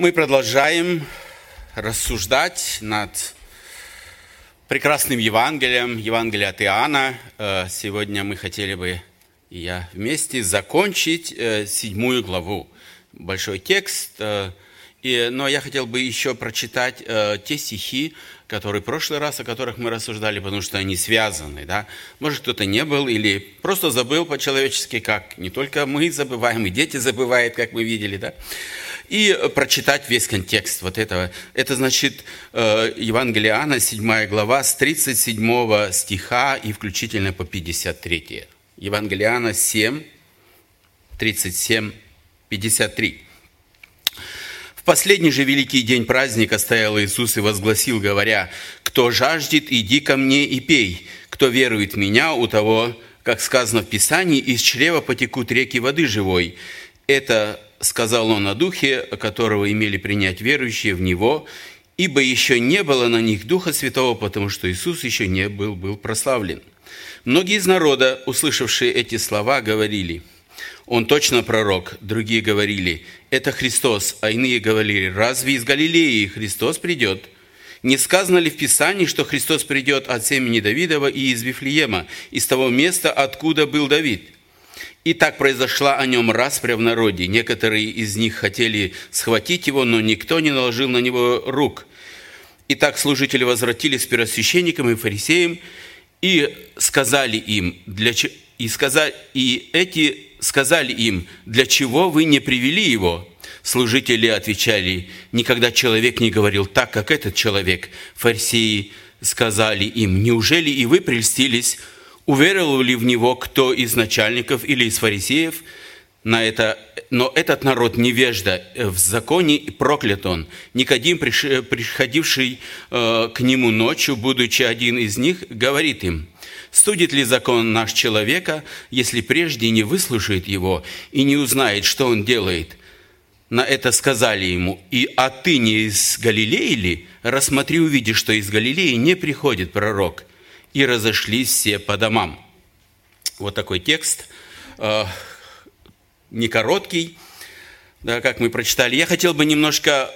Мы продолжаем рассуждать над прекрасным Евангелием, Евангелие от Иоанна. Э, сегодня мы хотели бы, и я вместе, закончить э, седьмую главу. Большой текст, э, и, но я хотел бы еще прочитать те стихи, которые в прошлый раз, о которых мы рассуждали, потому что они связаны. Да? Может, кто-то не был или просто забыл по-человечески, как не только мы забываем, и дети забывают, как мы видели. Да? И прочитать весь контекст вот этого. Это значит э, Евангелие Иоанна, 7 глава, с 37 стиха и включительно по 53. Евангелие Иоанна 7, 37, 53. В последний же великий день праздника стоял Иисус и возгласил, говоря, «Кто жаждет, иди ко мне и пей. Кто верует в Меня, у того, как сказано в Писании, из чрева потекут реки воды живой». Это сказал он о Духе, которого имели принять верующие в Него, ибо еще не было на них Духа Святого, потому что Иисус еще не был, был прославлен. Многие из народа, услышавшие эти слова, говорили, «Он точно пророк». Другие говорили, «Это Христос». А иные говорили, «Разве из Галилеи Христос придет?» Не сказано ли в Писании, что Христос придет от семени Давидова и из Вифлеема, из того места, откуда был Давид – и так произошла о нем распря в народе. Некоторые из них хотели схватить его, но никто не наложил на него рук. И так служители возвратились к первосвященникам и фарисеям и сказали им, для ч... и, сказали... и эти сказали им, для чего вы не привели его? Служители отвечали, никогда человек не говорил так, как этот человек. Фарисеи сказали им, неужели и вы прельстились, уверовал ли в него кто из начальников или из фарисеев на это, но этот народ невежда в законе, проклят он. Никодим, приходивший э, к нему ночью, будучи один из них, говорит им, «Судит ли закон наш человека, если прежде не выслушает его и не узнает, что он делает?» На это сказали ему, «И а ты не из Галилеи ли? Рассмотри, увидишь, что из Галилеи не приходит пророк» и разошлись все по домам. Вот такой текст, э, не короткий, да, как мы прочитали. Я хотел бы немножко,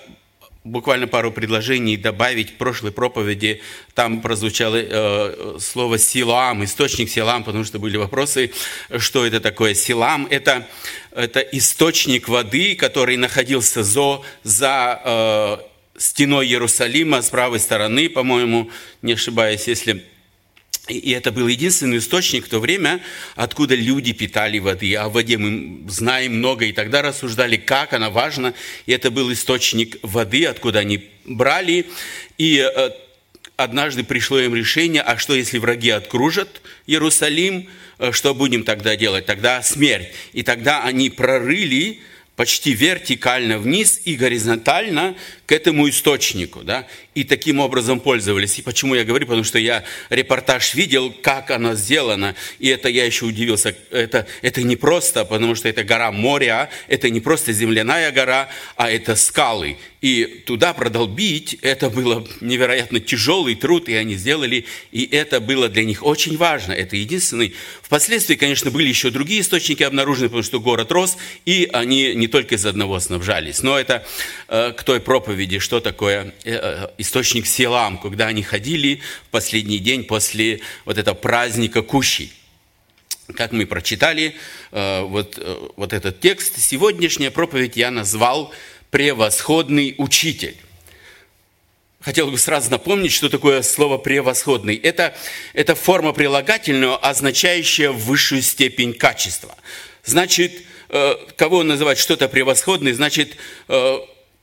буквально пару предложений добавить в прошлой проповеди. Там прозвучало э, слово «силам», источник «силам», потому что были вопросы, что это такое «силам». Это, это источник воды, который находился за, за э, стеной Иерусалима с правой стороны, по-моему, не ошибаюсь, если и это был единственный источник в то время, откуда люди питали воды. О воде мы знаем много, и тогда рассуждали, как она важна. И это был источник воды, откуда они брали. И э, однажды пришло им решение, а что если враги откружат Иерусалим, э, что будем тогда делать? Тогда смерть. И тогда они прорыли почти вертикально вниз и горизонтально к этому источнику, да, и таким образом пользовались. И почему я говорю? Потому что я репортаж видел, как она сделана, и это я еще удивился. Это, это не просто, потому что это гора моря, это не просто земляная гора, а это скалы. И туда продолбить, это было невероятно тяжелый труд, и они сделали, и это было для них очень важно. Это единственный. Впоследствии, конечно, были еще другие источники обнаружены, потому что город рос, и они не только из одного снабжались. Но это э, к той проповеди, что такое э, э источник Силам, когда они ходили в последний день после вот этого праздника Кущи. Как мы прочитали э, вот, вот этот текст, сегодняшняя проповедь я назвал «Превосходный учитель». Хотел бы сразу напомнить, что такое слово «превосходный». Это, это форма прилагательного, означающая высшую степень качества. Значит, кого называть что-то превосходный, значит,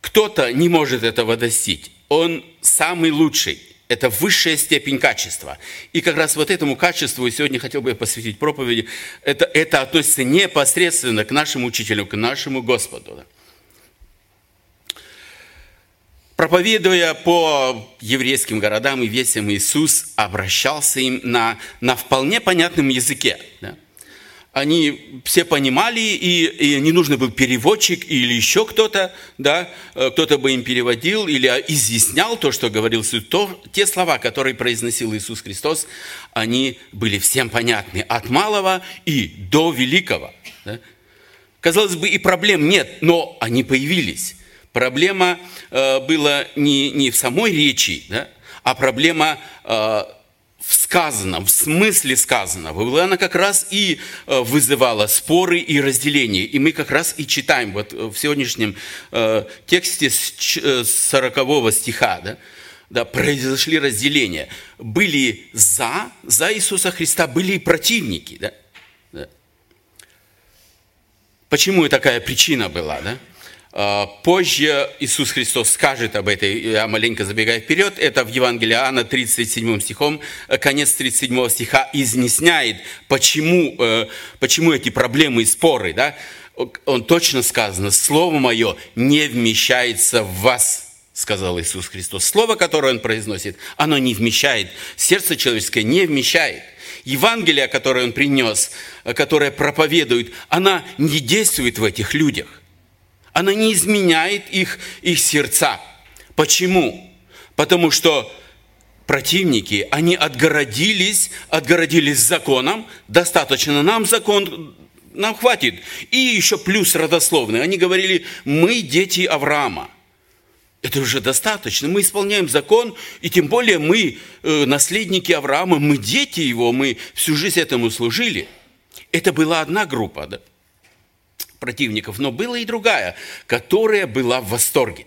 кто-то не может этого достичь он самый лучший. Это высшая степень качества. И как раз вот этому качеству сегодня хотел бы я посвятить проповеди. Это, это относится непосредственно к нашему учителю, к нашему Господу. Проповедуя по еврейским городам и весям, Иисус обращался им на, на вполне понятном языке. Да? Они все понимали, и, и не нужно был переводчик или еще кто-то, да, э, кто-то бы им переводил или изъяснял то, что говорил. То, те слова, которые произносил Иисус Христос, они были всем понятны, от малого и до великого. Да. Казалось бы, и проблем нет, но они появились. Проблема э, была не, не в самой речи, да, а проблема э, в сказанном, в смысле сказанного. Она как раз и э, вызывала споры и разделения. И мы как раз и читаем вот в сегодняшнем э, тексте с 40 э, стиха, да, да, произошли разделения. Были за, за Иисуса Христа, были и противники. Да? Да. Почему такая причина была? Да? А, позже Иисус Христос скажет об этой, я маленько забегаю вперед, это в Евангелии Иоанна 37 стихом, э, конец 37 стиха изъясняет, почему, э, почему эти проблемы и споры. Да? Он точно сказано, «Слово мое не вмещается в вас» сказал Иисус Христос. Слово, которое Он произносит, оно не вмещает, сердце человеческое не вмещает. Евангелие, которое Он принес, которое проповедует, она не действует в этих людях. Она не изменяет их, их сердца. Почему? Потому что противники, они отгородились, отгородились законом, достаточно нам закон, нам хватит. И еще плюс родословный. Они говорили, мы дети Авраама. Это уже достаточно. Мы исполняем закон, и тем более мы э, наследники Авраама, мы дети его, мы всю жизнь этому служили. Это была одна группа да, противников, но была и другая, которая была в восторге.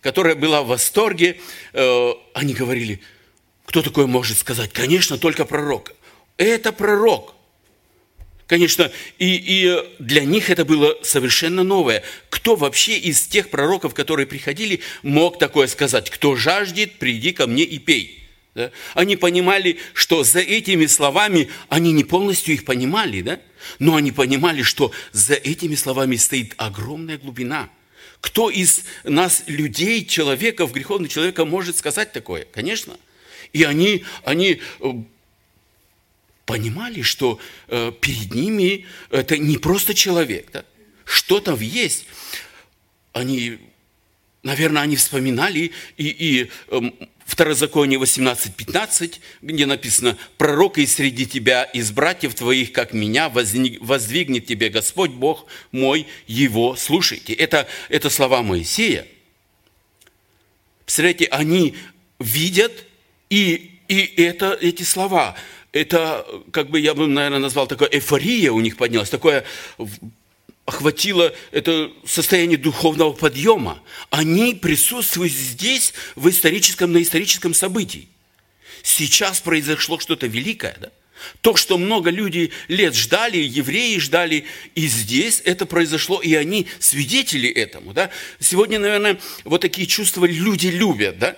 Которая была в восторге. Э, они говорили, кто такое может сказать? Конечно, только пророк. Это пророк – Конечно, и, и для них это было совершенно новое. Кто вообще из тех пророков, которые приходили, мог такое сказать? Кто жаждет, приди ко мне и пей. Да? Они понимали, что за этими словами, они не полностью их понимали, да? но они понимали, что за этими словами стоит огромная глубина. Кто из нас, людей, человеков, греховных человека, может сказать такое? Конечно. И они, они э, понимали, что э, перед ними это не просто человек, да? что-то есть. Они, наверное, они вспоминали и, и э, Второзаконие 18.15, где написано, «Пророк и среди тебя, из братьев твоих, как меня, воздвигнет тебе Господь Бог мой, его слушайте». Это, это слова Моисея. Представляете, они видят, и, и это, эти слова – это, как бы я бы, наверное, назвал, такая эйфория у них поднялась, такое охватило это состояние духовного подъема. Они присутствуют здесь в историческом, на историческом событии. Сейчас произошло что-то великое, да? То, что много людей лет ждали, евреи ждали, и здесь это произошло, и они свидетели этому. Да? Сегодня, наверное, вот такие чувства люди любят, да?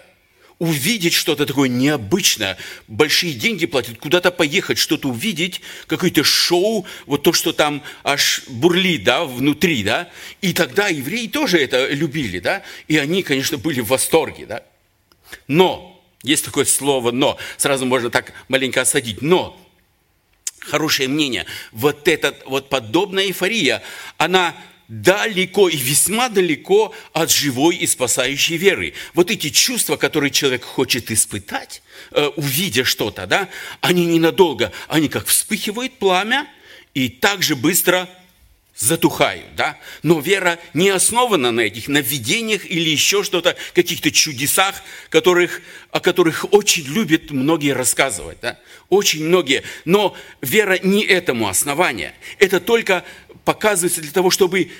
Увидеть что-то такое необычное, большие деньги платят, куда-то поехать, что-то увидеть, какое-то шоу, вот то, что там аж бурлит, да, внутри, да, и тогда евреи тоже это любили, да, и они, конечно, были в восторге, да. Но, есть такое слово «но», сразу можно так маленько осадить, но, хорошее мнение, вот эта вот подобная эйфория, она далеко и весьма далеко от живой и спасающей веры. Вот эти чувства, которые человек хочет испытать, э, увидя что-то, да, они ненадолго, они как вспыхивают пламя и так же быстро затухают, да? Но вера не основана на этих, на видениях или еще что-то, каких-то чудесах, которых, о которых очень любят многие рассказывать, да? Очень многие. Но вера не этому основание. Это только показывается для того, чтобы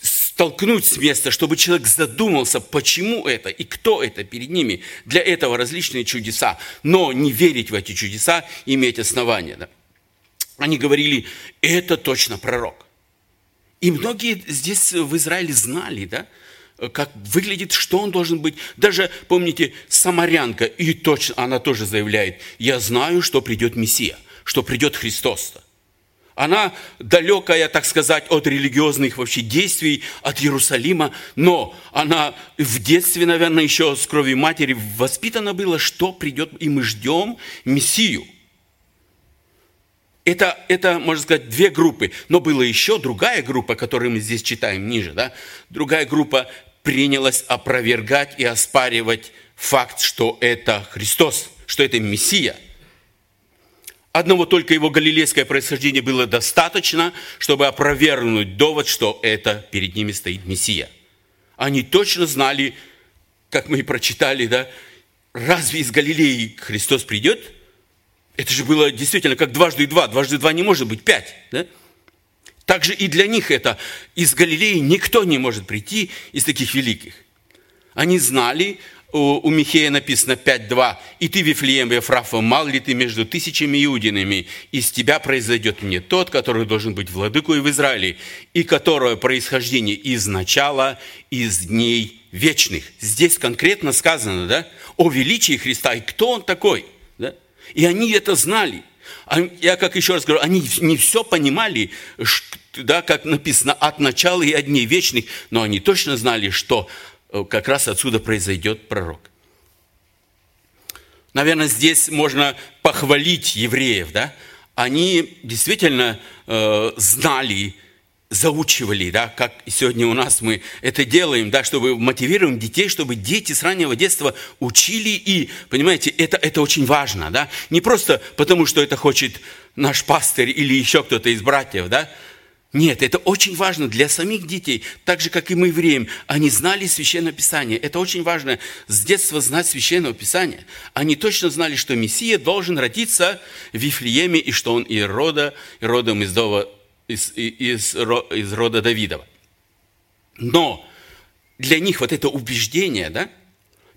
столкнуть с места, чтобы человек задумался, почему это и кто это перед ними. Для этого различные чудеса. Но не верить в эти чудеса, иметь основания. Да? Они говорили, это точно пророк. И многие здесь в Израиле знали, да, как выглядит, что он должен быть. Даже, помните, самарянка, и точно она тоже заявляет, я знаю, что придет Мессия, что придет Христос. Она далекая, так сказать, от религиозных вообще действий, от Иерусалима, но она в детстве, наверное, еще с крови матери воспитана была, что придет, и мы ждем Мессию. Это, это, можно сказать, две группы. Но была еще другая группа, которую мы здесь читаем ниже. Да? Другая группа принялась опровергать и оспаривать факт, что это Христос, что это Мессия – Одного только его галилейское происхождение было достаточно, чтобы опровергнуть довод, что это перед ними стоит Мессия. Они точно знали, как мы и прочитали, да, разве из Галилеи Христос придет? Это же было действительно как дважды два. Дважды два не может быть пять. Да? Также и для них это. Из Галилеи никто не может прийти из таких великих. Они знали, у Михея написано 5.2. «И ты, Вифлеем Ефрафа, мал ли ты между тысячами иудинами? Из тебя произойдет мне тот, который должен быть владыкой в Израиле, и которого происхождение из начала, из дней вечных». Здесь конкретно сказано, да, о величии Христа, и кто он такой, да? И они это знали. Я, как еще раз говорю, они не все понимали, да, как написано, от начала и от дней вечных, но они точно знали, что Э, как раз отсюда произойдет пророк. Наверное, здесь можно похвалить евреев, да? Они действительно э, знали, заучивали, да, как сегодня у нас мы это делаем, да, чтобы мотивируем детей, чтобы дети с раннего детства учили и, понимаете, это, это очень важно, да, не просто потому, что это хочет наш пастырь или еще кто-то из братьев, да, нет, это очень важно для самих детей, так же, как и мы евреям. Они знали Священное Писание. Это очень важно с детства знать Священное Писание. Они точно знали, что Мессия должен родиться в Вифлееме, и что он и рода, и родом из, Дова, из, из, из рода Давидова. Но для них вот это убеждение, да,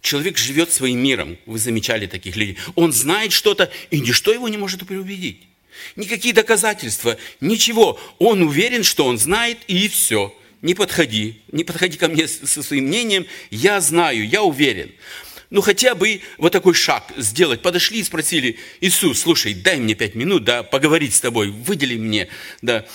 человек живет своим миром. Вы замечали таких людей. Он знает что-то, и ничто его не может переубедить. Никакие доказательства, ничего. Он уверен, что он знает, и все. Не подходи, не подходи ко мне со своим мнением. Я знаю, я уверен. Ну, хотя бы вот такой шаг сделать. Подошли и спросили, Иисус, слушай, дай мне пять минут, да, поговорить с тобой, выдели мне, да,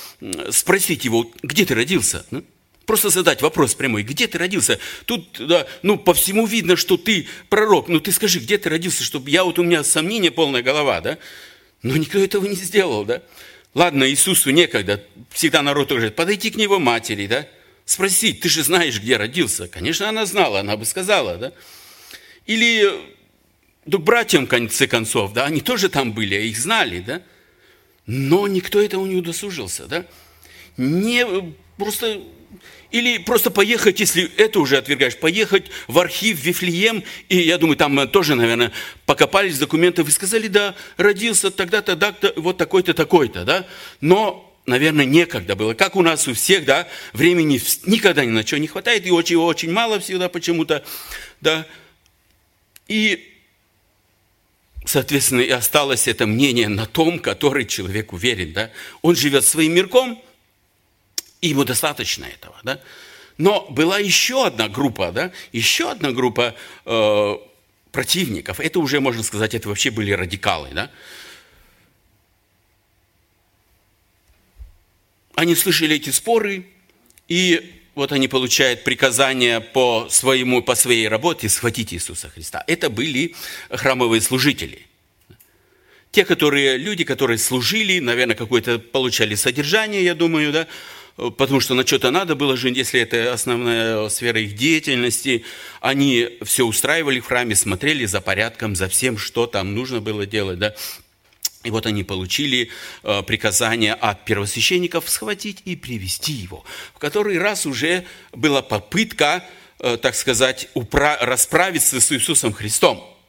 спросить его, где ты родился? Ну, просто задать вопрос прямой, где ты родился? Тут, да, ну, по всему видно, что ты пророк. Ну, ты скажи, где ты родился, чтобы я, вот у меня сомнение, полная голова, да? Но никто этого не сделал, да? Ладно, Иисусу некогда. Всегда народ говорит, подойти к него матери, да? Спросить, ты же знаешь, где родился. Конечно, она знала, она бы сказала, да? Или да, братьям, в конце концов, да, они тоже там были, их знали, да? Но никто этого не удосужился, да? Не, просто или просто поехать, если это уже отвергаешь, поехать в архив Вифлеем, и я думаю, там тоже, наверное, покопались документов и сказали, да, родился тогда-то, тогда вот такой-то, такой-то, да. Но наверное, некогда было. Как у нас у всех, да, времени никогда ни на что не хватает, и очень, очень мало всегда почему-то, да. И, соответственно, и осталось это мнение на том, который человек уверен, да. Он живет своим мирком, и ему достаточно этого, да? Но была еще одна группа, да, еще одна группа э, противников. Это уже, можно сказать, это вообще были радикалы, да. Они слышали эти споры, и вот они получают приказание по, своему, по своей работе схватить Иисуса Христа. Это были храмовые служители. Те, которые, люди, которые служили, наверное, какое-то получали содержание, я думаю, да, потому что на что-то надо было жить, если это основная сфера их деятельности. Они все устраивали в храме, смотрели за порядком, за всем, что там нужно было делать. Да? И вот они получили э, приказание от первосвященников схватить и привести его. В который раз уже была попытка, э, так сказать, расправиться с Иисусом Христом.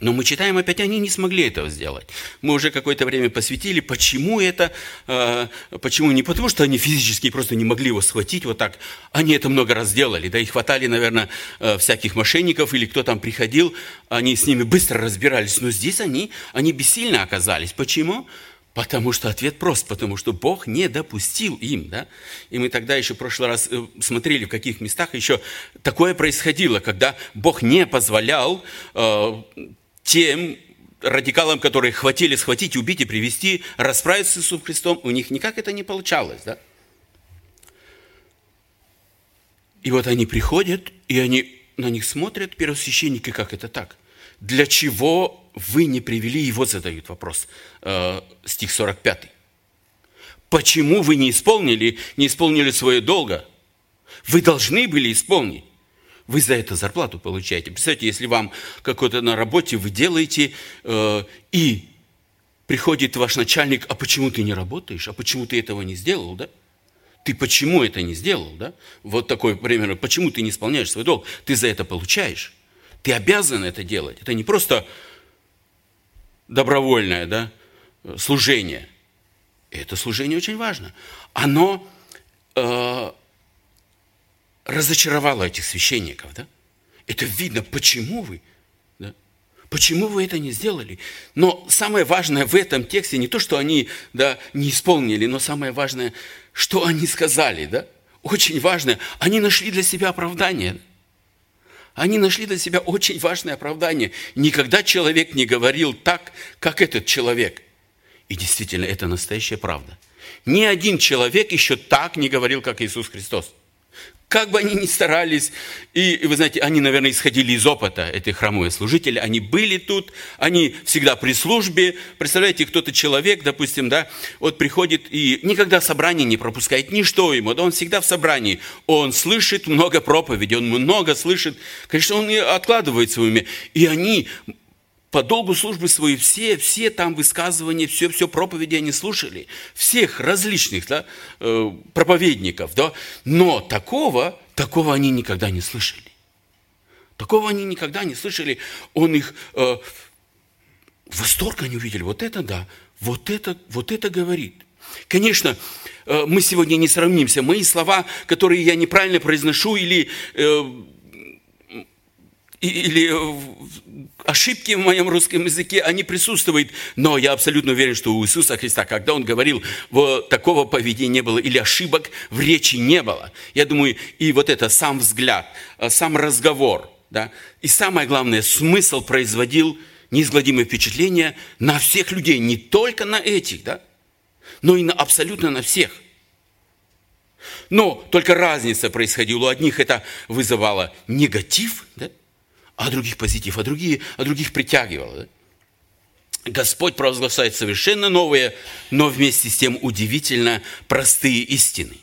Но мы читаем, опять они не смогли этого сделать. Мы уже какое-то время посвятили, почему это, э, почему не потому, что они физически просто не могли его схватить вот так. Они это много раз делали, да, и хватали, наверное, э, всяких мошенников или кто там приходил, они с ними быстро разбирались. Но здесь они, они бессильно оказались. Почему? Потому что ответ прост, потому что Бог не допустил им, да? И мы тогда еще в прошлый раз э, смотрели, в каких местах еще такое происходило, когда Бог не позволял тем радикалам, которые хватили схватить, убить и привести, расправиться с Иисусом Христом, у них никак это не получалось. Да? И вот они приходят, и они на них смотрят, первосвященники, как это так? Для чего вы не привели, вот задают вопрос, э, стих 45. Почему вы не исполнили, не исполнили свое долго? Вы должны были исполнить. Вы за это зарплату получаете. Представьте, если вам какой-то на работе вы делаете, э, и приходит ваш начальник, а почему ты не работаешь, а почему ты этого не сделал, да? ты почему это не сделал, да? Вот такой пример, почему ты не исполняешь свой долг? Ты за это получаешь. Ты обязан это делать. Это не просто добровольное, да, служение. Это служение очень важно. Оно э, разочаровало этих священников, да? Это видно, почему вы, да? Почему вы это не сделали? Но самое важное в этом тексте не то, что они да, не исполнили, но самое важное, что они сказали, да? Очень важное, они нашли для себя оправдание. Они нашли для себя очень важное оправдание. Никогда человек не говорил так, как этот человек. И действительно, это настоящая правда. Ни один человек еще так не говорил, как Иисус Христос. Как бы они ни старались, и, вы знаете, они, наверное, исходили из опыта, эти храмовые служители, они были тут, они всегда при службе. Представляете, кто-то человек, допустим, да, вот приходит и никогда собрание не пропускает, ничто ему, да, он всегда в собрании, он слышит много проповедей, он много слышит, конечно, он и откладывает уме, и они по долгу службы своей все, все там высказывания, все, все проповеди они слушали, всех различных да, э, проповедников, да, но такого, такого они никогда не слышали. Такого они никогда не слышали. Он их э, восторг они увидели. Вот это да, вот это, вот это говорит. Конечно, э, мы сегодня не сравнимся. Мои слова, которые я неправильно произношу или э, или ошибки в моем русском языке, они присутствуют. Но я абсолютно уверен, что у Иисуса Христа, когда Он говорил, вот такого поведения не было, или ошибок в речи не было. Я думаю, и вот это сам взгляд, э, сам разговор, да, и самое главное, смысл производил неизгладимое впечатление на всех людей, не только на этих, да, но и на, абсолютно на всех. Но только разница происходила. У одних это вызывало негатив, да, а других позитив, а, другие, а других притягивал. Да? Господь провозглашает совершенно новые, но вместе с тем удивительно простые истины.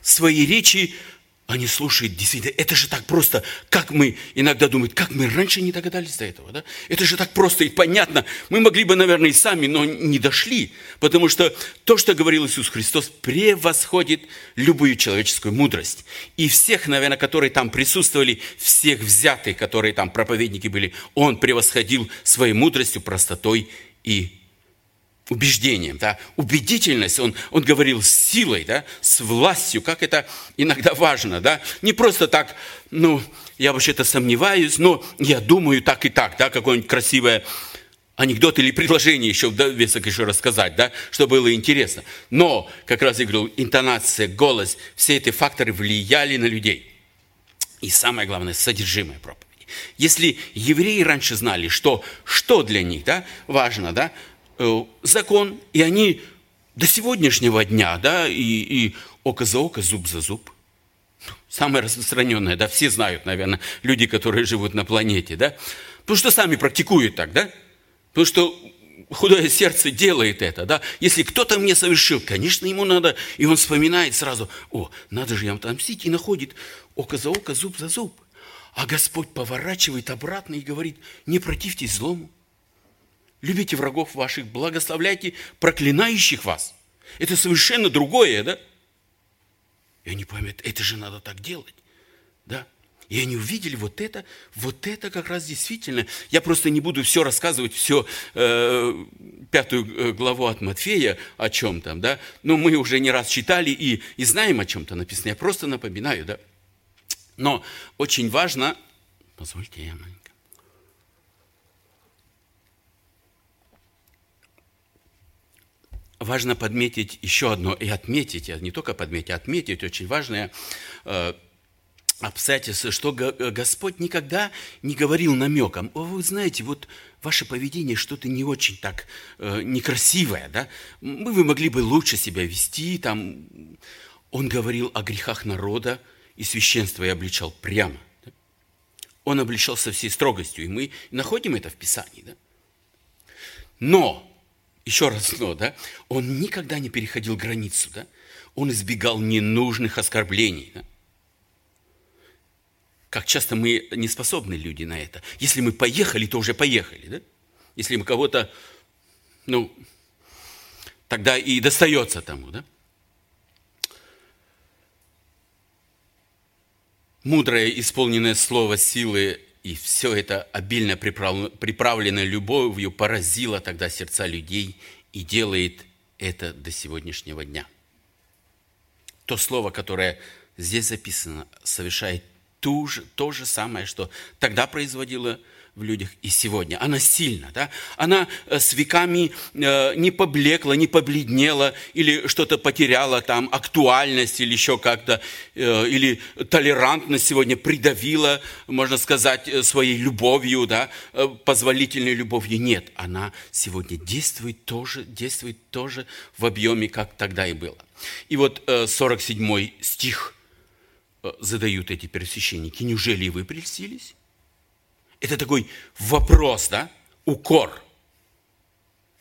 Свои речи они слушают, действительно, это же так просто, как мы иногда думаем, как мы раньше не догадались до этого, да? Это же так просто и понятно. Мы могли бы, наверное, и сами, но не дошли, потому что то, что говорил Иисус Христос, превосходит любую человеческую мудрость. И всех, наверное, которые там присутствовали, всех взятых, которые там проповедники были, Он превосходил своей мудростью, простотой и убеждением, да, убедительность, он, он говорил с силой, да, с властью, как это иногда важно, да, не просто так, ну, я вообще-то сомневаюсь, но я думаю так и так, да, какое-нибудь красивое анекдот или предложение еще в довесок еще рассказать, да, чтобы было интересно. Но, как раз я говорил, интонация, голос, все эти факторы влияли на людей. И самое главное, содержимое проповеди. Если евреи раньше знали, что, что для них да, важно, да, закон, и они до сегодняшнего дня, да, и, и око за око, зуб за зуб. Самое распространенное, да, все знают, наверное, люди, которые живут на планете, да, потому что сами практикуют так, да, потому что худое сердце делает это, да. Если кто-то мне совершил, конечно, ему надо, и он вспоминает сразу, о, надо же ему отомстить, и находит око за око, зуб за зуб. А Господь поворачивает обратно и говорит, не противьтесь злому. Любите врагов ваших, благословляйте проклинающих вас. Это совершенно другое, да? И они поймут, это же надо так делать, да? И они увидели вот это, вот это как раз действительно. Я просто не буду все рассказывать, все э, пятую э, главу от Матфея о чем там, да. Но мы уже не раз читали и, и знаем о чем-то написано. Я просто напоминаю, да. Но очень важно, позвольте я важно подметить еще одно, и отметить, не только подметить, а отметить очень важное э, обстоятельство, что Господь никогда не говорил намеком, о, вы знаете, вот ваше поведение что-то не очень так э, некрасивое, да, вы могли бы лучше себя вести, там, он говорил о грехах народа, и священство и обличал прямо. Да? Он обличал со всей строгостью, и мы находим это в Писании. Да? Но еще раз но, да, он никогда не переходил границу, да, он избегал ненужных оскорблений, да? Как часто мы не способны люди на это. Если мы поехали, то уже поехали, да? Если мы кого-то, ну, тогда и достается тому, да? Мудрое исполненное слово силы и все это обильно приправленное любовью поразило тогда сердца людей и делает это до сегодняшнего дня. То слово, которое здесь записано, совершает ту же, то же самое, что тогда производило в людях и сегодня. Она сильна, да? Она э, с веками э, не поблекла, не побледнела или что-то потеряла там, актуальность или еще как-то, э, или толерантность сегодня придавила, можно сказать, своей любовью, да, позволительной любовью. Нет, она сегодня действует тоже, действует тоже в объеме, как тогда и было. И вот 47 стих задают эти первосвященники. Неужели вы прельстились? Это такой вопрос, да? Укор.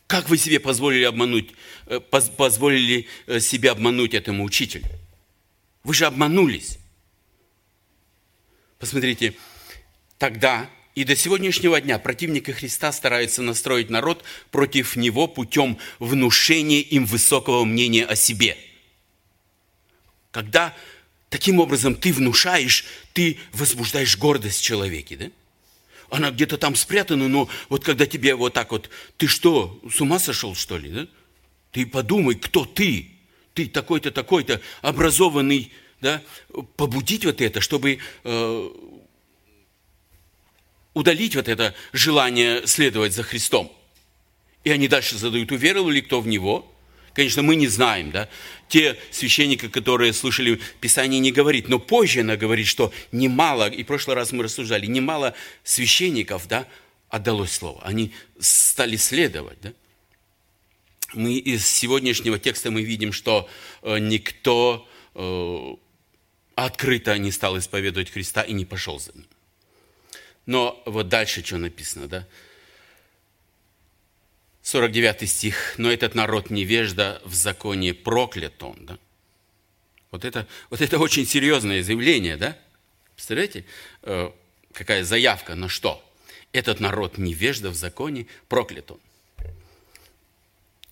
Как вы себе позволили обмануть, э, позволили э, себе обмануть этому учителю? Вы же обманулись. Посмотрите, тогда и до сегодняшнего дня противники Христа стараются настроить народ против него путем внушения им высокого мнения о себе. Когда таким образом ты внушаешь, ты возбуждаешь гордость в человеке, да? Она где-то там спрятана, но вот когда тебе вот так вот, ты что, с ума сошел, что ли, да? Ты подумай, кто ты? Ты такой-то, такой-то, образованный, да? Побудить вот это, чтобы э, удалить вот это желание следовать за Христом. И они дальше задают, уверовал ли кто в Него? Конечно, мы не знаем, да. Те священники, которые слышали Писание, не говорит, но позже она говорит, что немало, и в прошлый раз мы рассуждали, немало священников, да, отдалось слово. Они стали следовать, да. Мы из сегодняшнего текста мы видим, что э, никто э, открыто не стал исповедовать Христа и не пошел за ним. Но вот дальше что написано, да? 49 стих. «Но этот народ невежда, в законе проклят он». Да? Вот, это, вот это очень серьезное заявление, да? Представляете, э, какая заявка на что? Этот народ невежда в законе, проклят он.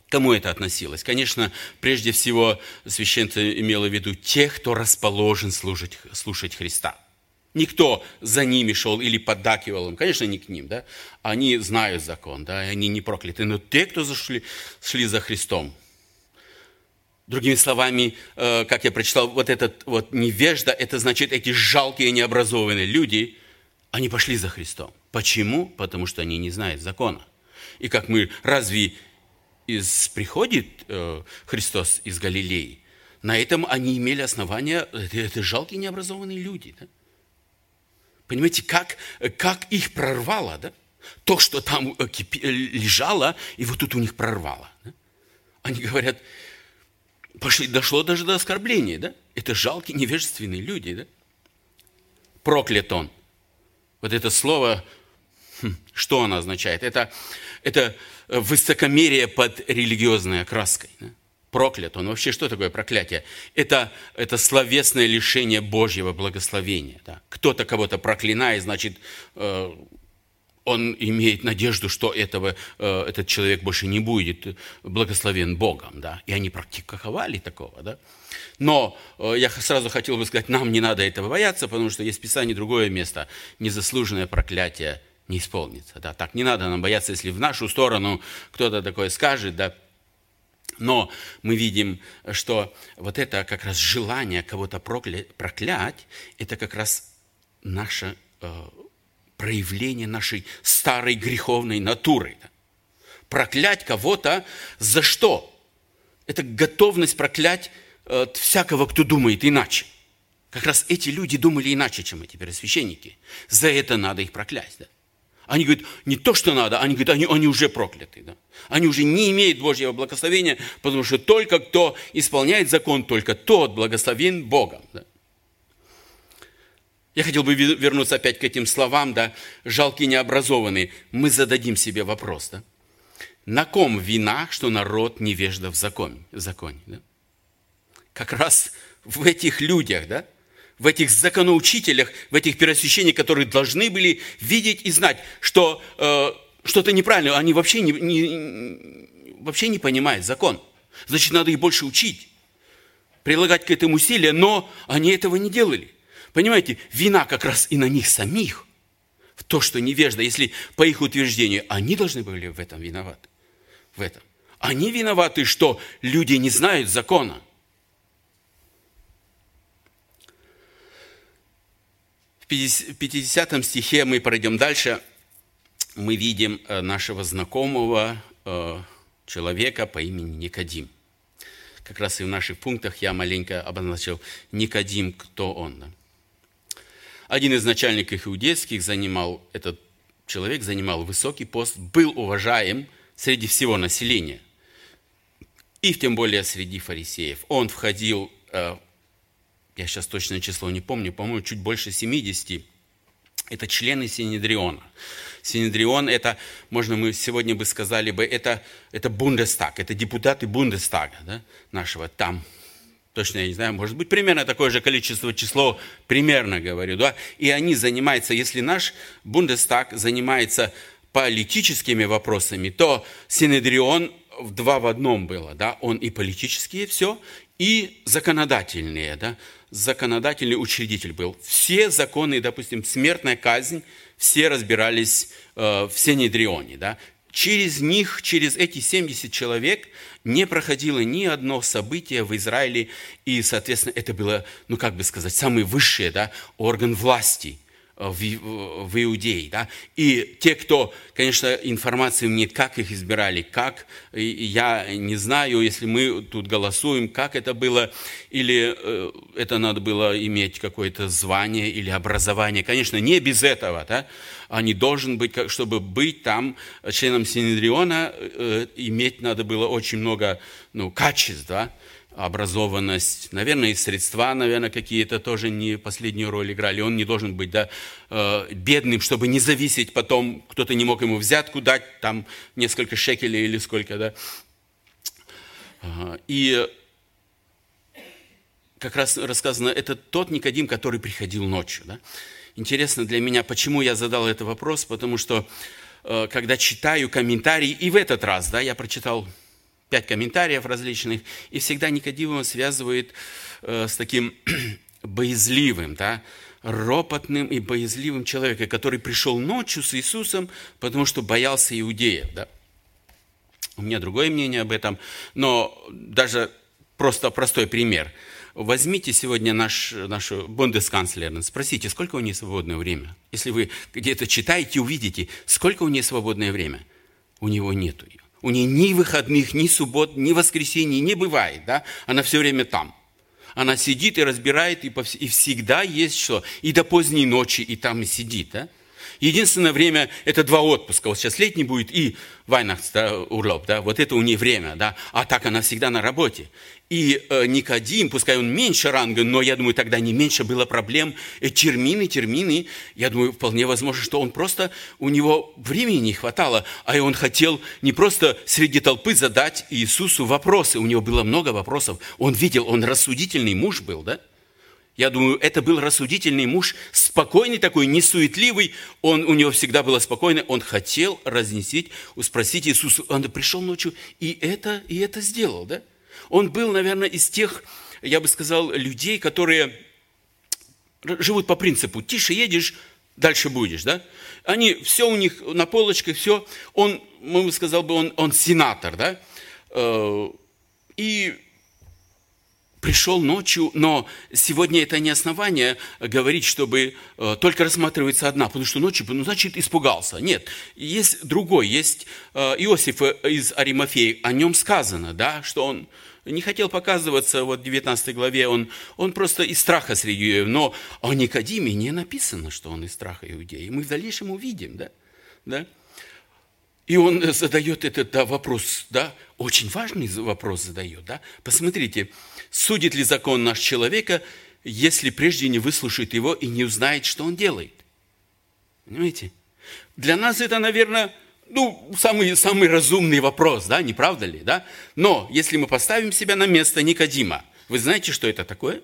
Кому это относилось? Конечно, прежде всего священство имело в виду тех, кто расположен служить, слушать Христа – Никто за ними шел или поддакивал им. Конечно, не к ним, да. Они знают закон, да, и они не прокляты. Но те, кто зашли, шли за Христом, Другими словами, э, как я прочитал, вот этот вот невежда, это значит эти жалкие необразованные люди, они пошли за Христом. Почему? Потому что они не знают закона. И как мы, разве из, приходит э, Христос из Галилеи? На этом они имели основания, это, это жалкие необразованные люди. Да? Понимаете, как, как их прорвало, да? То, что там э, лежало, и вот тут у них прорвало. Да? Они говорят, пошли, дошло даже до оскорбления, да? Это жалкие, невежественные люди, да? Проклят он. Вот это слово, хм, что оно означает? Это, это высокомерие под религиозной окраской. Да? Проклят он. Вообще, что такое проклятие? Это, это словесное лишение Божьего благословения. Да? Кто-то кого-то проклинает, значит, э, он имеет надежду, что этого, э, этот человек больше не будет благословен Богом. Да? И они практиковали такого. Да? Но э, я сразу хотел бы сказать, нам не надо этого бояться, потому что есть в Писании другое место. Незаслуженное проклятие не исполнится. Да? Так не надо нам бояться, если в нашу сторону кто-то такое скажет, да, но мы видим, что вот это как раз желание кого-то проклять, это как раз наше э, проявление нашей старой греховной натуры. Проклять кого-то за что? Это готовность проклять э, всякого, кто думает иначе. Как раз эти люди думали иначе, чем эти первосвященники. За это надо их проклясть. Да? Они говорят, не то, что надо, они говорят, они, они уже прокляты. Да? Они уже не имеют Божьего благословения, потому что только кто исполняет закон, только тот благословен Богом. Да? Я хотел бы вернуться опять к этим словам, да, жалкие необразованные. Мы зададим себе вопрос, да? На ком вина, что народ невежда в законе? В законе да? Как раз в этих людях, да? В этих законоучителях, в этих первосвященниках, которые должны были видеть и знать, что э, что-то неправильно, они вообще не, не, вообще не понимают закон. Значит, надо их больше учить, прилагать к этому усилия, но они этого не делали. Понимаете, вина как раз и на них самих. В то, что невежда, если по их утверждению, они должны были в этом виноваты. В этом. Они виноваты, что люди не знают закона. В 50 стихе мы пройдем дальше. Мы видим э, нашего знакомого э, человека по имени Никодим. Как раз и в наших пунктах я маленько обозначил Никодим, кто он. Один из начальников иудейских занимал, этот человек занимал высокий пост, был уважаем среди всего населения и тем более среди фарисеев. Он входил, э, я сейчас точное число не помню, по-моему, чуть больше 70. Это члены Синедриона. Синедрион – это, можно мы сегодня бы сказали бы, это, это Бундестаг, это депутаты Бундестага да, нашего там. Точно я не знаю, может быть, примерно такое же количество число, примерно говорю, да. И они занимаются, если наш Бундестаг занимается политическими вопросами, то Синедрион в два в одном было, да, он и политические все, и законодательные, да, законодательный учредитель был. Все законы, допустим, смертная казнь, все разбирались э, в Синедрионе, да. Через них, через эти 70 человек не проходило ни одно событие в Израиле, и, соответственно, это было, ну, как бы сказать, самый высший, да, орган власти – в, в Иудее. Да? И те, кто, конечно, информацию имеет, как их избирали, как, я не знаю, если мы тут голосуем, как это было, или э, это надо было иметь какое-то звание или образование. Конечно, не без этого, да? а не должен быть, чтобы быть там членом Синедриона, э, иметь надо было очень много ну, качеств, да? Образованность, наверное, и средства, наверное, какие-то тоже не последнюю роль играли. Он не должен быть да, э, бедным, чтобы не зависеть потом, кто-то не мог ему взятку дать, там несколько шекелей или сколько, да. И как раз рассказано, это тот Никодим, который приходил ночью. Да? Интересно для меня, почему я задал этот вопрос, потому что э, когда читаю комментарии, и в этот раз, да, я прочитал пять комментариев различных, и всегда Никодима связывает э, с таким боязливым, да, ропотным и боязливым человеком, который пришел ночью с Иисусом, потому что боялся иудеев. Да. У меня другое мнение об этом, но даже просто простой пример. Возьмите сегодня наш, нашу бундесканцлера, спросите, сколько у нее свободное время. Если вы где-то читаете, увидите, сколько у нее свободное время. У него нету. У нее ни выходных, ни суббот, ни воскресений не бывает. Да? Она все время там. Она сидит и разбирает, и, повс... и всегда есть что. И до поздней ночи, и там и сидит. Да? Единственное время – это два отпуска. Вот сейчас летний будет и Вайнахс, да, вот это у нее время, да, а так она всегда на работе. И э, Никодим, пускай он меньше ранга, но я думаю, тогда не меньше было проблем. И термины, термины, я думаю, вполне возможно, что он просто, у него времени не хватало, а и он хотел не просто среди толпы задать Иисусу вопросы, у него было много вопросов. Он видел, он рассудительный муж был, да? Я думаю, это был рассудительный муж, спокойный такой, несуетливый. Он, у него всегда было спокойно. Он хотел разнесить, спросить Иисуса. Он пришел ночью и это, и это сделал. Да? Он был, наверное, из тех, я бы сказал, людей, которые живут по принципу «тише едешь, дальше будешь». Да? Они, все у них на полочках, все. Он, мы бы сказал бы, он, он сенатор. Да? Э, и пришел ночью, но сегодня это не основание говорить, чтобы э, только рассматривается одна, потому что ночью, ну, значит, испугался. Нет, есть другой, есть э, Иосиф из Аримафеи, о нем сказано, да, что он не хотел показываться, вот в 19 главе, он, он просто из страха среди иудеев, но о Никодиме не написано, что он из страха иудеев. Мы в дальнейшем увидим, да, да. И он задает этот да, вопрос, да, очень важный вопрос задает, да. Посмотрите, судит ли закон наш человека, если прежде не выслушает его и не узнает, что он делает? Понимаете? Для нас это, наверное, ну, самый, самый разумный вопрос, да, не правда ли, да? Но если мы поставим себя на место Никодима, вы знаете, что это такое?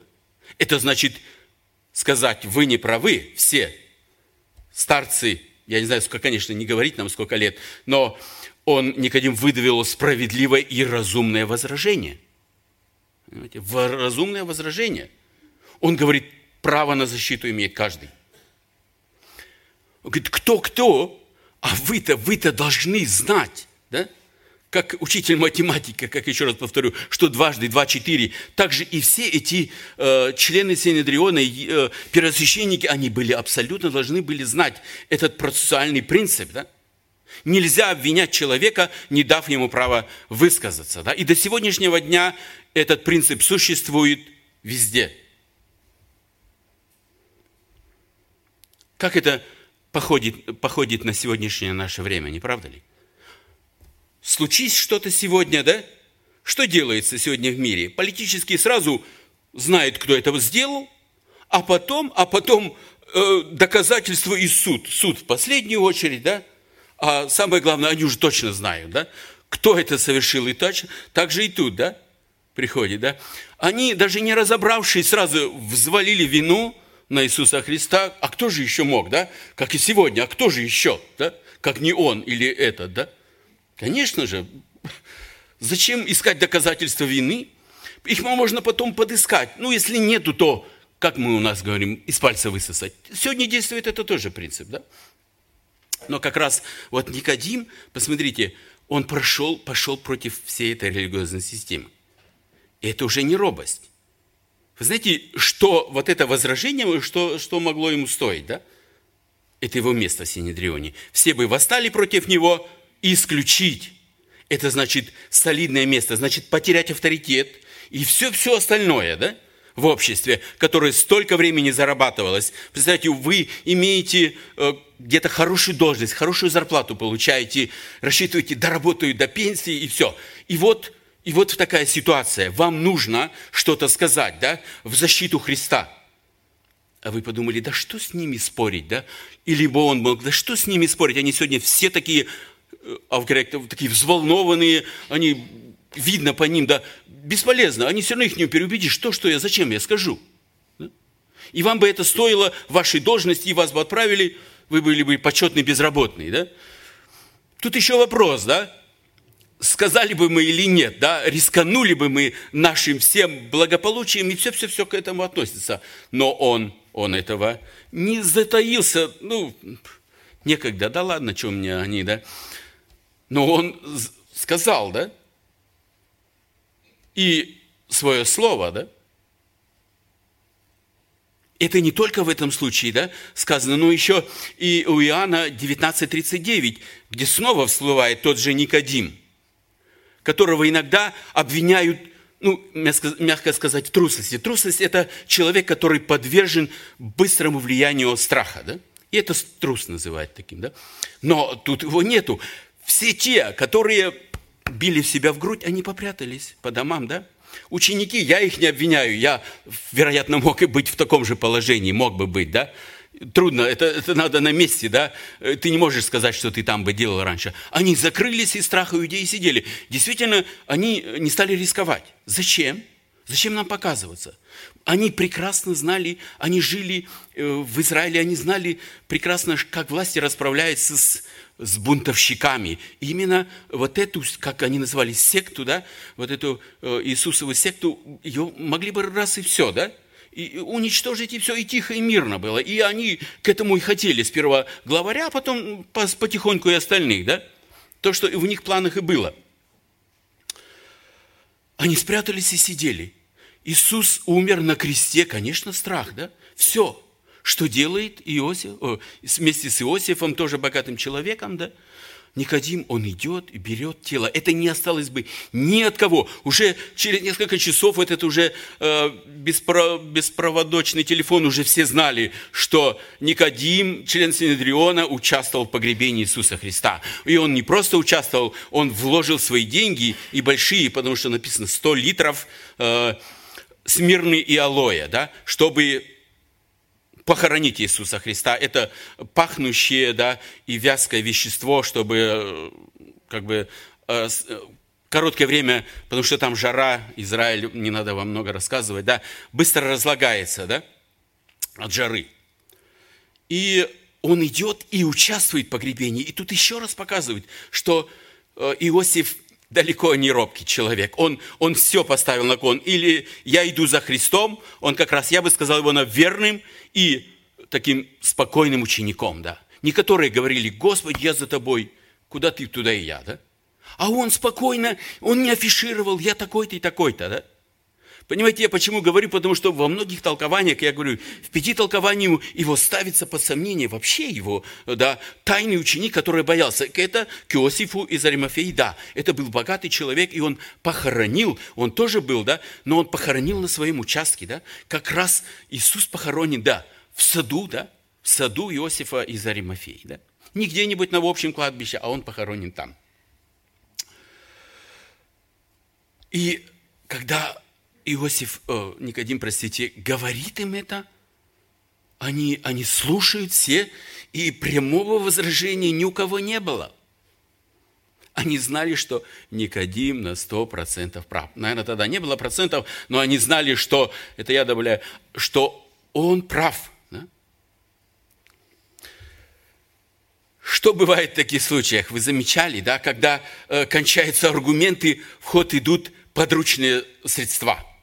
Это значит сказать, вы не правы, все старцы я не знаю, сколько, конечно, не говорить нам, сколько лет, но он, Никодим, выдавил справедливое и разумное возражение. Понимаете? Разумное возражение. Он говорит, право на защиту имеет каждый. Он говорит, кто-кто, а вы-то, вы-то должны знать, да? как учитель математики, как еще раз повторю, что дважды два – четыре, также и все эти э, члены Синедриона, э, первосвященники, они были абсолютно должны были знать этот процессуальный принцип. Да? Нельзя обвинять человека, не дав ему права высказаться. Да? И до сегодняшнего дня этот принцип существует везде. Как это походит, походит на сегодняшнее наше время, не правда ли? случись что-то сегодня, да? Что делается сегодня в мире? Политически сразу знают, кто это сделал, а потом, а потом э, доказательства и суд. Суд в последнюю очередь, да? А самое главное, они уже точно знают, да? Кто это совершил и точно. Так же и тут, да? Приходит, да? Они, даже не разобравшись, сразу взвалили вину на Иисуса Христа. А кто же еще мог, да? Как и сегодня, а кто же еще, да? Как не он или этот, да? Конечно же, зачем искать доказательства вины? Их можно потом подыскать. Ну, если нету, то, как мы у нас говорим, из пальца высосать. Сегодня действует это тоже принцип, да? Но как раз вот Никодим, посмотрите, он прошел, пошел против всей этой религиозной системы. И это уже не робость. Вы знаете, что вот это возражение, что, что могло ему стоить, да? Это его место в Синедрионе. Все бы восстали против него, исключить. Это значит солидное место, значит потерять авторитет и все-все остальное, да? В обществе, которое столько времени зарабатывалось. Представьте, вы имеете э, где-то хорошую должность, хорошую зарплату получаете, рассчитываете, доработаю до пенсии и все. И вот, и вот такая ситуация. Вам нужно что-то сказать да, в защиту Христа. А вы подумали, да что с ними спорить, да? Или бы он мог, да что с ними спорить? Они сегодня все такие авгректы такие взволнованные, они, видно по ним, да, бесполезно, они все равно их не переубедишь, что, что я, зачем я скажу. И вам бы это стоило вашей должности, и вас бы отправили, вы были бы почетный безработный, да? Тут еще вопрос, да? Сказали бы мы или нет, да? Рисканули бы мы нашим всем благополучием, и все-все-все к этому относится. Но он, он этого не затаился, ну, некогда, да ладно, что мне они, да? Но он сказал, да? И свое слово, да? Это не только в этом случае, да, сказано, но еще и у Иоанна 19.39, где снова всплывает тот же Никодим, которого иногда обвиняют, ну, мягко сказать, в трусости. Трусость – это человек, который подвержен быстрому влиянию страха, да? И это трус называют таким, да? Но тут его нету. Все те, которые били в себя в грудь, они попрятались по домам, да? Ученики, я их не обвиняю, я, вероятно, мог и быть в таком же положении, мог бы быть, да? Трудно, это, это надо на месте, да? Ты не можешь сказать, что ты там бы делал раньше. Они закрылись из страха иудеи сидели. Действительно, они не стали рисковать. Зачем? Зачем нам показываться? Они прекрасно знали, они жили э, в Израиле, они знали прекрасно, как власти расправляются с с бунтовщиками. И именно вот эту, как они называли, секту, да, вот эту э, Иисусову секту, ее могли бы раз и все, да, и уничтожить и все, и тихо, и мирно было. И они к этому и хотели сперва главаря, а потом потихоньку и остальных, да. То, что в них планах и было. Они спрятались и сидели. Иисус умер на кресте, конечно, страх, да? Все. Что делает Иосиф, о, вместе с Иосифом, тоже богатым человеком, да? Никодим, он идет и берет тело. Это не осталось бы ни от кого. Уже через несколько часов этот уже э, беспро, беспроводочный телефон уже все знали, что Никодим, член Синедриона, участвовал в погребении Иисуса Христа. И он не просто участвовал, он вложил свои деньги и большие, потому что написано 100 литров э, смирны и алоэ, да, чтобы похоронить Иисуса Христа. Это пахнущее да, и вязкое вещество, чтобы э, как бы э, э, короткое время, потому что там жара, Израиль, не надо вам много рассказывать, да, быстро разлагается, да, от жары. И он идет и участвует в погребении. И тут еще раз показывает, что Иосиф далеко не робкий человек. Он, он все поставил на кон. Или я иду за Христом, он как раз, я бы сказал его, верным и таким спокойным учеником, да. Не которые говорили, Господи, я за тобой, куда ты, туда и я, да. А он спокойно, он не афишировал, я такой-то и такой-то, да. Понимаете, я почему говорю? Потому что во многих толкованиях, я говорю, в пяти толкованиях его ставится под сомнение вообще его, да, тайный ученик, который боялся. Это к Иосифу из Аримафеи, да, это был богатый человек, и он похоронил, он тоже был, да, но он похоронил на своем участке, да, как раз Иисус похоронен, да, в саду, да, в саду Иосифа из Аримафеи, да, не где-нибудь на общем кладбище, а он похоронен там. И когда Иосиф, э, Никодим, простите, говорит им это, они, они слушают все, и прямого возражения ни у кого не было. Они знали, что Никодим на сто процентов прав. Наверное, тогда не было процентов, но они знали, что, это я добавляю, что он прав. Да? Что бывает в таких случаях? Вы замечали, да, когда э, кончаются аргументы, в ход идут подручные средства –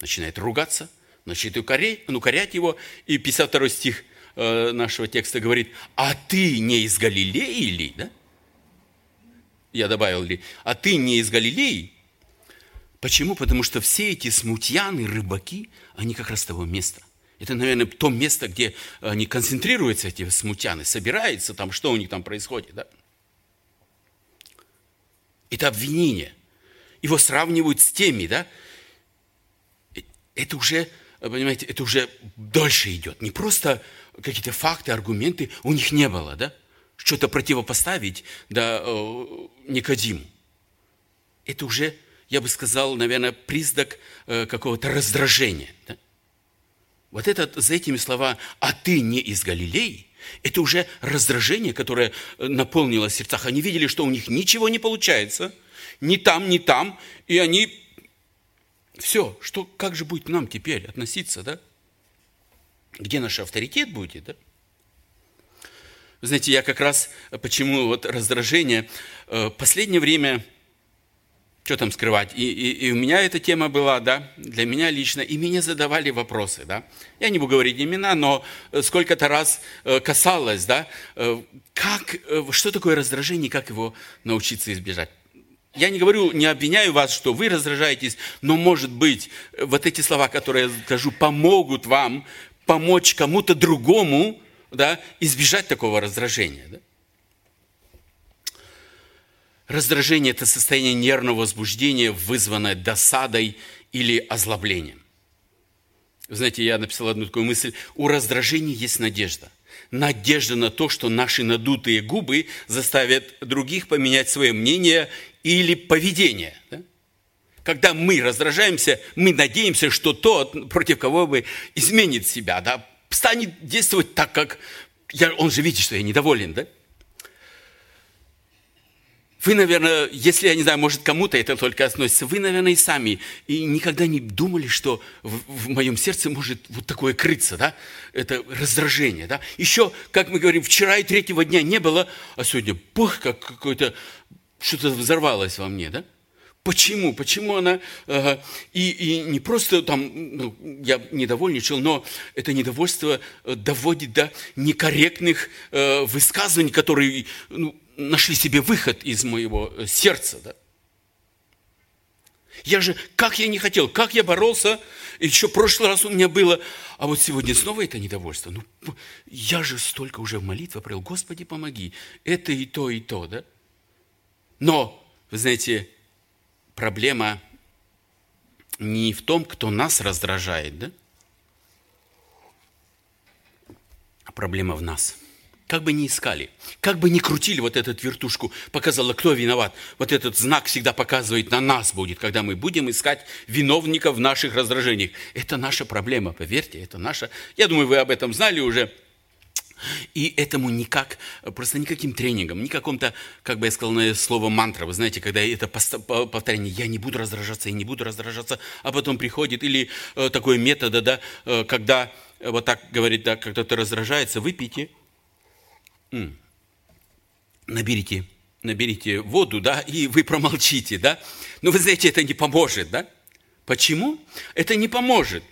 начинает ругаться, начинает укорять, укорять его. И 52 стих э, нашего текста говорит, а ты не из Галилеи ли? Да? Я добавил ли, а ты не из Галилеи? Почему? Потому что все эти смутьяны, рыбаки, они как раз того места. Это, наверное, то место, где они концентрируются, эти смутьяны, собираются там, что у них там происходит. Да? Это обвинение. Его сравнивают с теми, да, это уже, понимаете, это уже дольше идет. Не просто какие-то факты, аргументы у них не было, да? Что-то противопоставить да, э, Никодиму. Это уже, я бы сказал, наверное, признак э, какого-то раздражения. Да? Вот это, за этими словами «а ты не из Галилеи» это уже раздражение, которое э, наполнило сердцах. Они видели, что у них ничего не получается, ни там, ни там, и они все, что, как же будет нам теперь относиться, да? Где наш авторитет будет, да? Вы знаете, я как раз, почему вот раздражение, э, последнее время, что там скрывать, и, и, и у меня эта тема была, да, для меня лично, и мне задавали вопросы, да. Я не буду говорить имена, но сколько-то раз э, касалось, да, э, как, что такое раздражение, как его научиться избежать я не говорю, не обвиняю вас, что вы раздражаетесь, но, может быть, вот эти слова, которые я скажу, помогут вам помочь кому-то другому да, избежать такого раздражения. Да? Раздражение – это состояние нервного возбуждения, вызванное досадой или озлоблением. знаете, я написал одну такую мысль. У раздражения есть надежда – надежда на то, что наши надутые губы заставят других поменять свое мнение или поведение. Да? Когда мы раздражаемся, мы надеемся, что тот, против кого бы изменит себя, да, станет действовать так, как я, он же видит, что я недоволен, да? Вы, наверное, если, я не знаю, может, кому-то это только относится, вы, наверное, и сами и никогда не думали, что в, в моем сердце может вот такое крыться, да? Это раздражение, да? Еще, как мы говорим, вчера и третьего дня не было, а сегодня, пух, как какое-то, что-то взорвалось во мне, да? Почему? Почему она... Э, и, и не просто там, ну, я недовольничал, но это недовольство э, доводит до некорректных э, высказываний, которые ну, нашли себе выход из моего э, сердца. Да? Я же, как я не хотел, как я боролся, еще в прошлый раз у меня было, а вот сегодня снова это недовольство. Ну, я же столько уже в молитве провел, Господи, помоги, это и то, и то, да? Но, вы знаете, проблема не в том, кто нас раздражает, да? А проблема в нас – как бы ни искали, как бы ни крутили вот эту вертушку, показала, кто виноват. Вот этот знак всегда показывает на нас будет, когда мы будем искать виновников в наших раздражениях. Это наша проблема, поверьте, это наша. Я думаю, вы об этом знали уже. И этому никак, просто никаким тренингом, ни каком-то, как бы я сказал, слово мантра. Вы знаете, когда это повторение, я не буду раздражаться, я не буду раздражаться, а потом приходит, или э, такой метод, да, э, когда вот так говорит, да, когда кто-то раздражается, выпейте, наберите наберите воду, да, и вы промолчите, да. Но вы знаете, это не поможет, да. Почему? Это не поможет.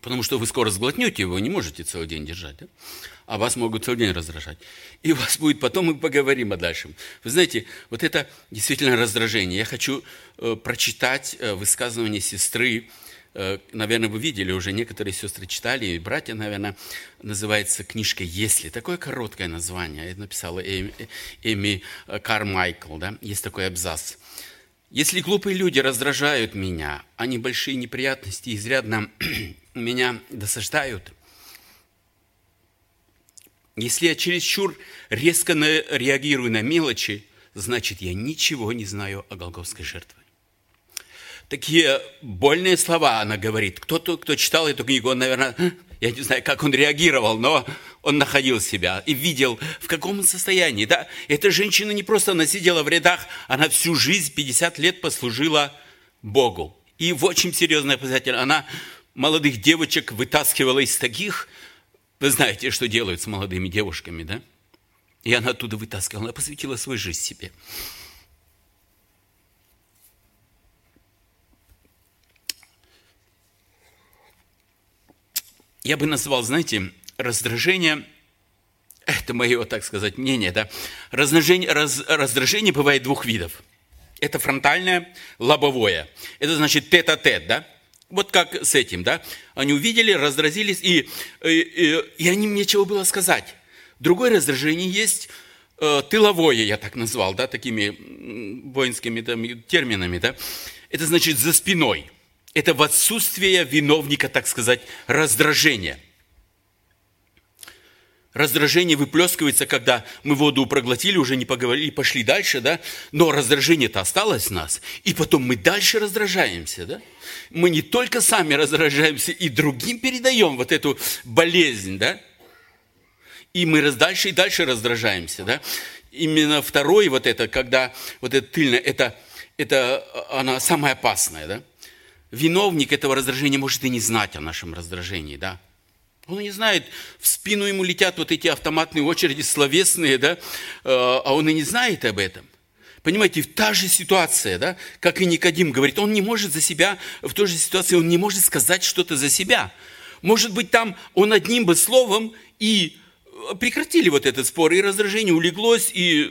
Потому что вы скоро сглотнете, вы не можете целый день держать, да? а вас могут целый день раздражать. И вас будет потом, мы поговорим о дальшем. Вы знаете, вот это действительно раздражение. Я хочу э, прочитать э, высказывание сестры, наверное, вы видели уже, некоторые сестры читали, и братья, наверное, называется книжка «Если». Такое короткое название. Это написала Эми, Эми Кармайкл, да? Есть такой абзац. Если глупые люди раздражают меня, а небольшие неприятности изрядно меня досаждают, если я чересчур резко реагирую на мелочи, значит, я ничего не знаю о Голговской жертве. Такие больные слова она говорит. Кто-то, кто читал эту книгу, он, наверное, я не знаю, как он реагировал, но он находил себя и видел, в каком он состоянии. Да? Эта женщина не просто она сидела в рядах, она всю жизнь, 50 лет послужила Богу. И в очень серьезное показатель. Она молодых девочек вытаскивала из таких, вы знаете, что делают с молодыми девушками, да? И она оттуда вытаскивала, она посвятила свою жизнь себе. Я бы назвал, знаете, раздражение, это мое, так сказать, мнение, да, раздражение, раз, раздражение бывает двух видов. Это фронтальное, лобовое. Это значит тет-а-тет, да? Вот как с этим, да? Они увидели, раздразились, и, и, и, и они мне чего было сказать. Другое раздражение есть, э, тыловое, я так назвал, да, такими воинскими там, терминами, да. Это значит за спиной. Это в отсутствие виновника, так сказать, раздражения – Раздражение выплескивается, когда мы воду проглотили, уже не поговорили, пошли дальше, да? Но раздражение-то осталось в нас. И потом мы дальше раздражаемся, да? Мы не только сами раздражаемся, и другим передаем вот эту болезнь, да? И мы дальше и дальше раздражаемся, да? Именно второе вот это, когда вот это тыльное, это, это она самая опасная, да? Виновник этого раздражения может и не знать о нашем раздражении, да? Он не знает, в спину ему летят вот эти автоматные очереди словесные, да, э, а он и не знает об этом. Понимаете, та же ситуация, да, как и Никодим говорит, он не может за себя, в той же ситуации он не может сказать что-то за себя. Может быть, там он одним бы словом и прекратили вот этот спор, и раздражение улеглось, и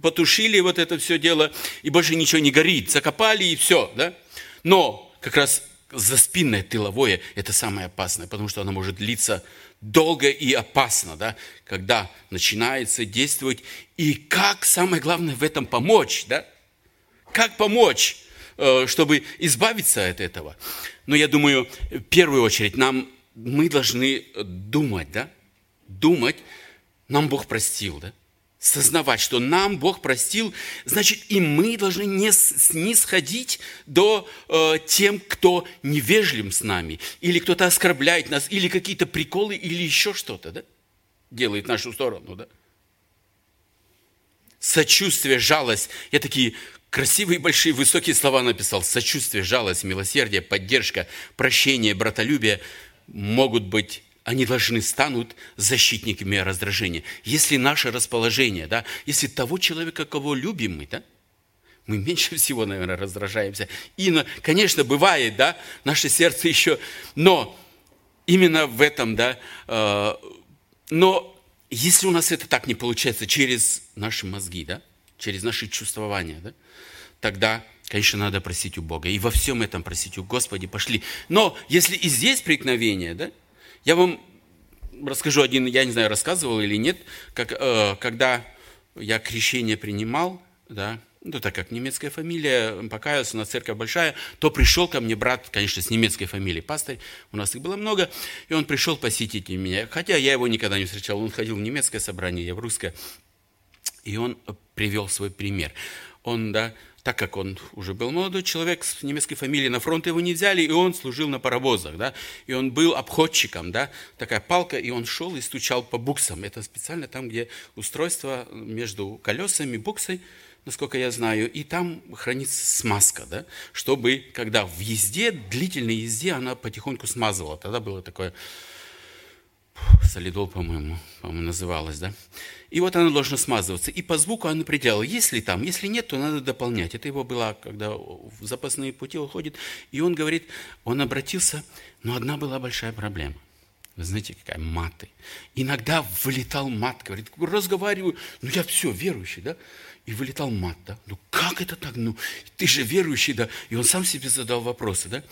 потушили вот это все дело, и больше ничего не горит, закопали, и все, да. Но как раз заспинное тыловое – это самое опасное, потому что оно может длиться долго и опасно, да, когда начинается действовать. И как, самое главное, в этом помочь, да? Как помочь, э, чтобы избавиться от этого? Но я думаю, в первую очередь нам, мы должны думать, да? Думать, нам Бог простил, да? Сознавать, что нам Бог простил, значит, и мы должны не снисходить до э, тем, кто невежлив с нами, или кто-то оскорбляет нас, или какие-то приколы, или еще что-то, да, делает нашу сторону, да. Сочувствие, жалость. Я такие красивые, большие, высокие слова написал. Сочувствие, жалость, милосердие, поддержка, прощение, братолюбие могут быть они должны станут защитниками раздражения. Если наше расположение, да, если того человека, кого любим мы, да, мы меньше всего, наверное, раздражаемся. И, конечно, бывает, да, наше сердце еще, но именно в этом, да, э, но если у нас это так не получается через наши мозги, да, через наши чувствования, да, тогда, конечно, надо просить у Бога. И во всем этом просить у Господи пошли. Но если и здесь преткновение, да, я вам расскажу один, я не знаю, рассказывал или нет, как, э, когда я крещение принимал, да, ну, так как немецкая фамилия, покаялся, у нас церковь большая, то пришел ко мне брат, конечно, с немецкой фамилией, пастырь, у нас их было много, и он пришел посетить меня, хотя я его никогда не встречал, он ходил в немецкое собрание, я в русское, и он привел свой пример. Он, да, так как он уже был молодой человек с немецкой фамилией, на фронт его не взяли, и он служил на паровозах, да, и он был обходчиком, да, такая палка, и он шел и стучал по буксам. Это специально там, где устройство между колесами, буксой, насколько я знаю, и там хранится смазка, да, чтобы, когда в езде, длительной езде, она потихоньку смазывала. Тогда было такое солидол, по-моему, по-моему, называлась, да? И вот она должна смазываться. И по звуку она определяла, если там, если нет, то надо дополнять. Это его было, когда в запасные пути уходит. И он говорит, он обратился, но одна была большая проблема. Вы знаете, какая маты. Иногда вылетал мат, говорит, разговариваю, ну я все, верующий, да? И вылетал мат, да? Ну как это так? Ну ты же верующий, да? И он сам себе задал вопросы, да?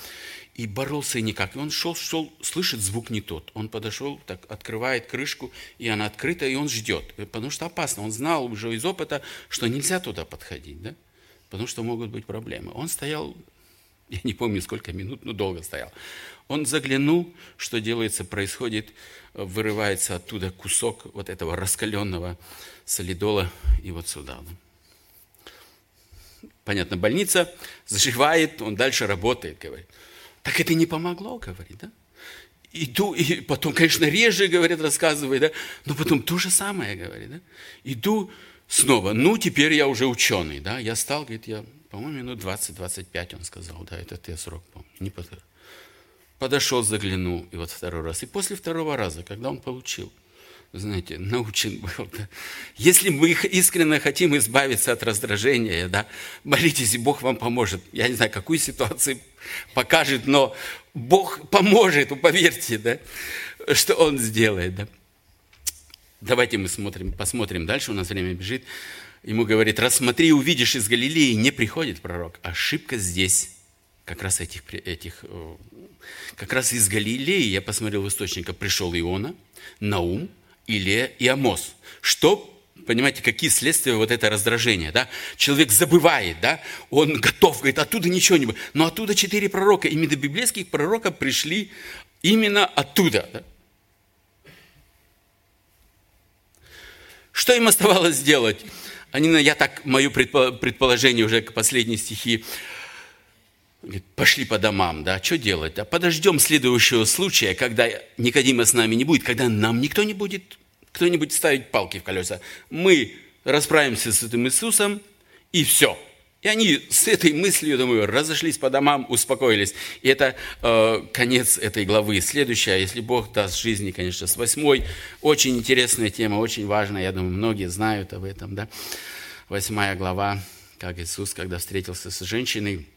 И боролся и никак. И он шел, шел, слышит звук не тот. Он подошел, так открывает крышку, и она открыта, и он ждет. Потому что опасно. Он знал уже из опыта, что нельзя туда подходить, да? Потому что могут быть проблемы. Он стоял, я не помню сколько минут, но долго стоял. Он заглянул, что делается, происходит, вырывается оттуда кусок вот этого раскаленного солидола и вот сюда. Понятно, больница заживает, он дальше работает, говорит. Так это не помогло, говорит, да? Иду, и потом, конечно, реже, говорит, рассказывает, да? Но потом то же самое, говорит, да? Иду снова, ну, теперь я уже ученый, да? Я стал, говорит, я, по-моему, минут 20-25, он сказал, да, это я срок помню, не подхожу. Подошел, заглянул, и вот второй раз. И после второго раза, когда он получил, знаете, научен был. Да? Если мы искренне хотим избавиться от раздражения, да, молитесь, и Бог вам поможет. Я не знаю, какую ситуацию покажет, но Бог поможет, поверьте, да, что Он сделает. Да. Давайте мы смотрим, посмотрим дальше, у нас время бежит. Ему говорит, рассмотри, увидишь из Галилеи, не приходит пророк. Ошибка здесь, как раз этих, этих э, как раз из Галилеи, я посмотрел в источниках, пришел Иона, Наум, Илия и Амос. Что Понимаете, какие следствия вот это раздражение, да? Человек забывает, да? Он готов, говорит, оттуда ничего не будет. Но оттуда четыре пророка, именно библейских пророков пришли именно оттуда, да? Что им оставалось сделать? Они, я так, мое предположение уже к последней стихи, Говорит, пошли по домам, да, что делать? Да, подождем следующего случая, когда Никодима с нами не будет, когда нам никто не будет, кто-нибудь ставить палки в колеса. Мы расправимся с этим Иисусом, и все. И они с этой мыслью, думаю, разошлись по домам, успокоились. И это э, конец этой главы. Следующая, если Бог даст жизни, конечно, с восьмой. Очень интересная тема, очень важная. Я думаю, многие знают об этом. Да? Восьмая глава, как Иисус, когда встретился с женщиной,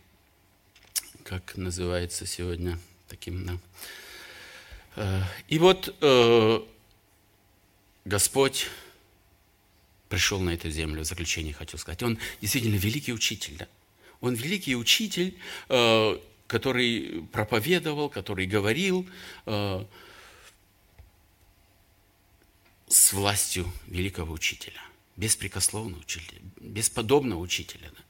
как называется сегодня таким. Да. Э, и вот э, Господь пришел на эту землю, в заключение хочу сказать. Он действительно великий учитель. Да? Он великий учитель, э, который проповедовал, который говорил с властью великого учителя, беспрекословного учителя, бесподобного учителя. Да?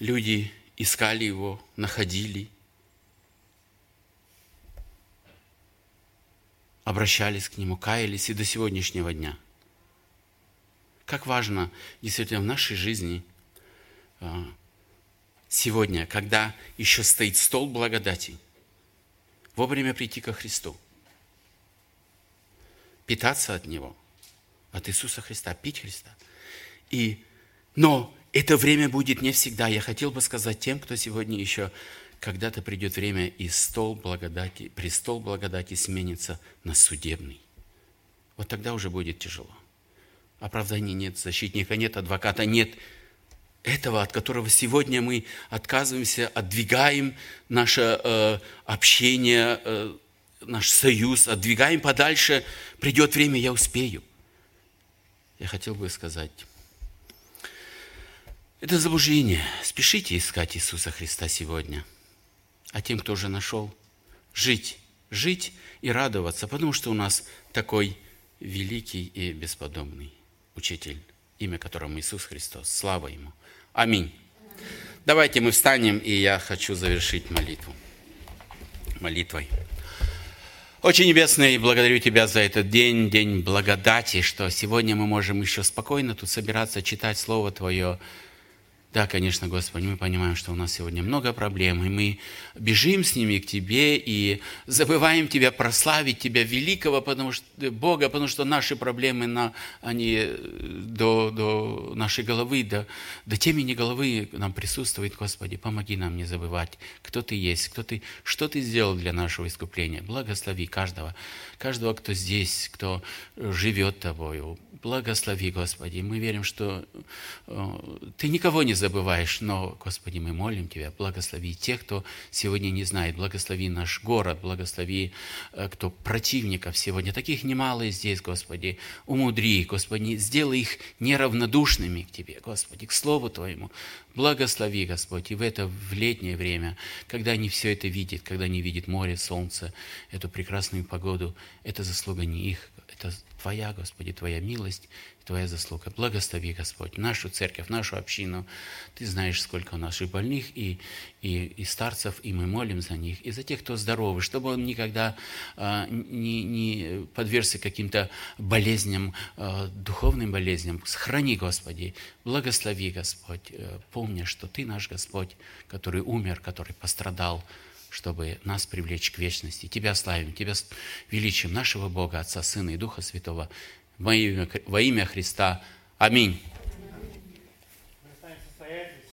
Люди искали его, находили, обращались к нему, каялись и до сегодняшнего дня. Как важно действительно в нашей жизни а, сегодня, когда еще стоит стол благодати, вовремя прийти ко Христу, питаться от Него, от Иисуса Христа, пить Христа. И, но это время будет не всегда. Я хотел бы сказать тем, кто сегодня еще когда-то придет время, и стол благодати, престол благодати сменится на судебный. Вот тогда уже будет тяжело. Оправдания нет, защитника нет, адвоката нет. Этого, от которого сегодня мы отказываемся, отдвигаем наше э, общение, э, наш союз, отдвигаем подальше. Придет время, я успею. Я хотел бы сказать, это заблуждение. Спешите искать Иисуса Христа сегодня. А тем, кто уже нашел, жить, жить и радоваться, потому что у нас такой великий и бесподобный учитель, имя которому Иисус Христос. Слава Ему. Аминь. Давайте мы встанем, и я хочу завершить молитву. Молитвой. Очень небесный, благодарю Тебя за этот день, день благодати, что сегодня мы можем еще спокойно тут собираться, читать Слово Твое, Да, конечно, Господи, мы понимаем, что у нас сегодня много проблем, и мы бежим с ними к Тебе и забываем Тебя прославить, Тебя великого, потому что, Бога, потому что наши проблемы, на, они до, до нашей головы, до, до темени головы нам присутствует, Господи. Помоги нам не забывать, кто Ты есть, кто ты, что Ты сделал для нашего искупления. Благослови каждого, каждого, кто здесь, кто живет Тобою. Благослови, Господи. Мы верим, что э, Ты никого не забываешь, но, Господи, мы молим Тебя, благослови тех, кто сегодня не знает, благослови наш город, благослови, э, кто противников сегодня, таких немало здесь, Господи, умудри, Господи, сделай их неравнодушными к Тебе, Господи, к Слову Твоему, благослови, Господь, и в это в летнее время, когда они все это видят, когда они видят море, солнце, эту прекрасную погоду, это заслуга не их, это Твоя, Господи, Твоя милость, Твоя заслуга. Благослови, Господь, нашу церковь, нашу общину. Ты знаешь, сколько у нас и больных, и, и, и старцев, и мы молим за них, и за тех, кто здоровый, чтобы он никогда а, не, не подвергся каким-то болезням, а, духовным болезням. Сохрани, Господи, благослови, Господь, э, помня, что Ты наш Господь, который умер, который пострадал, чтобы нас привлечь к вечности. Тебя славим, Тебя величим, нашего Бога, Отца, Сына и Духа Святого, во имя, во имя Христа. Аминь.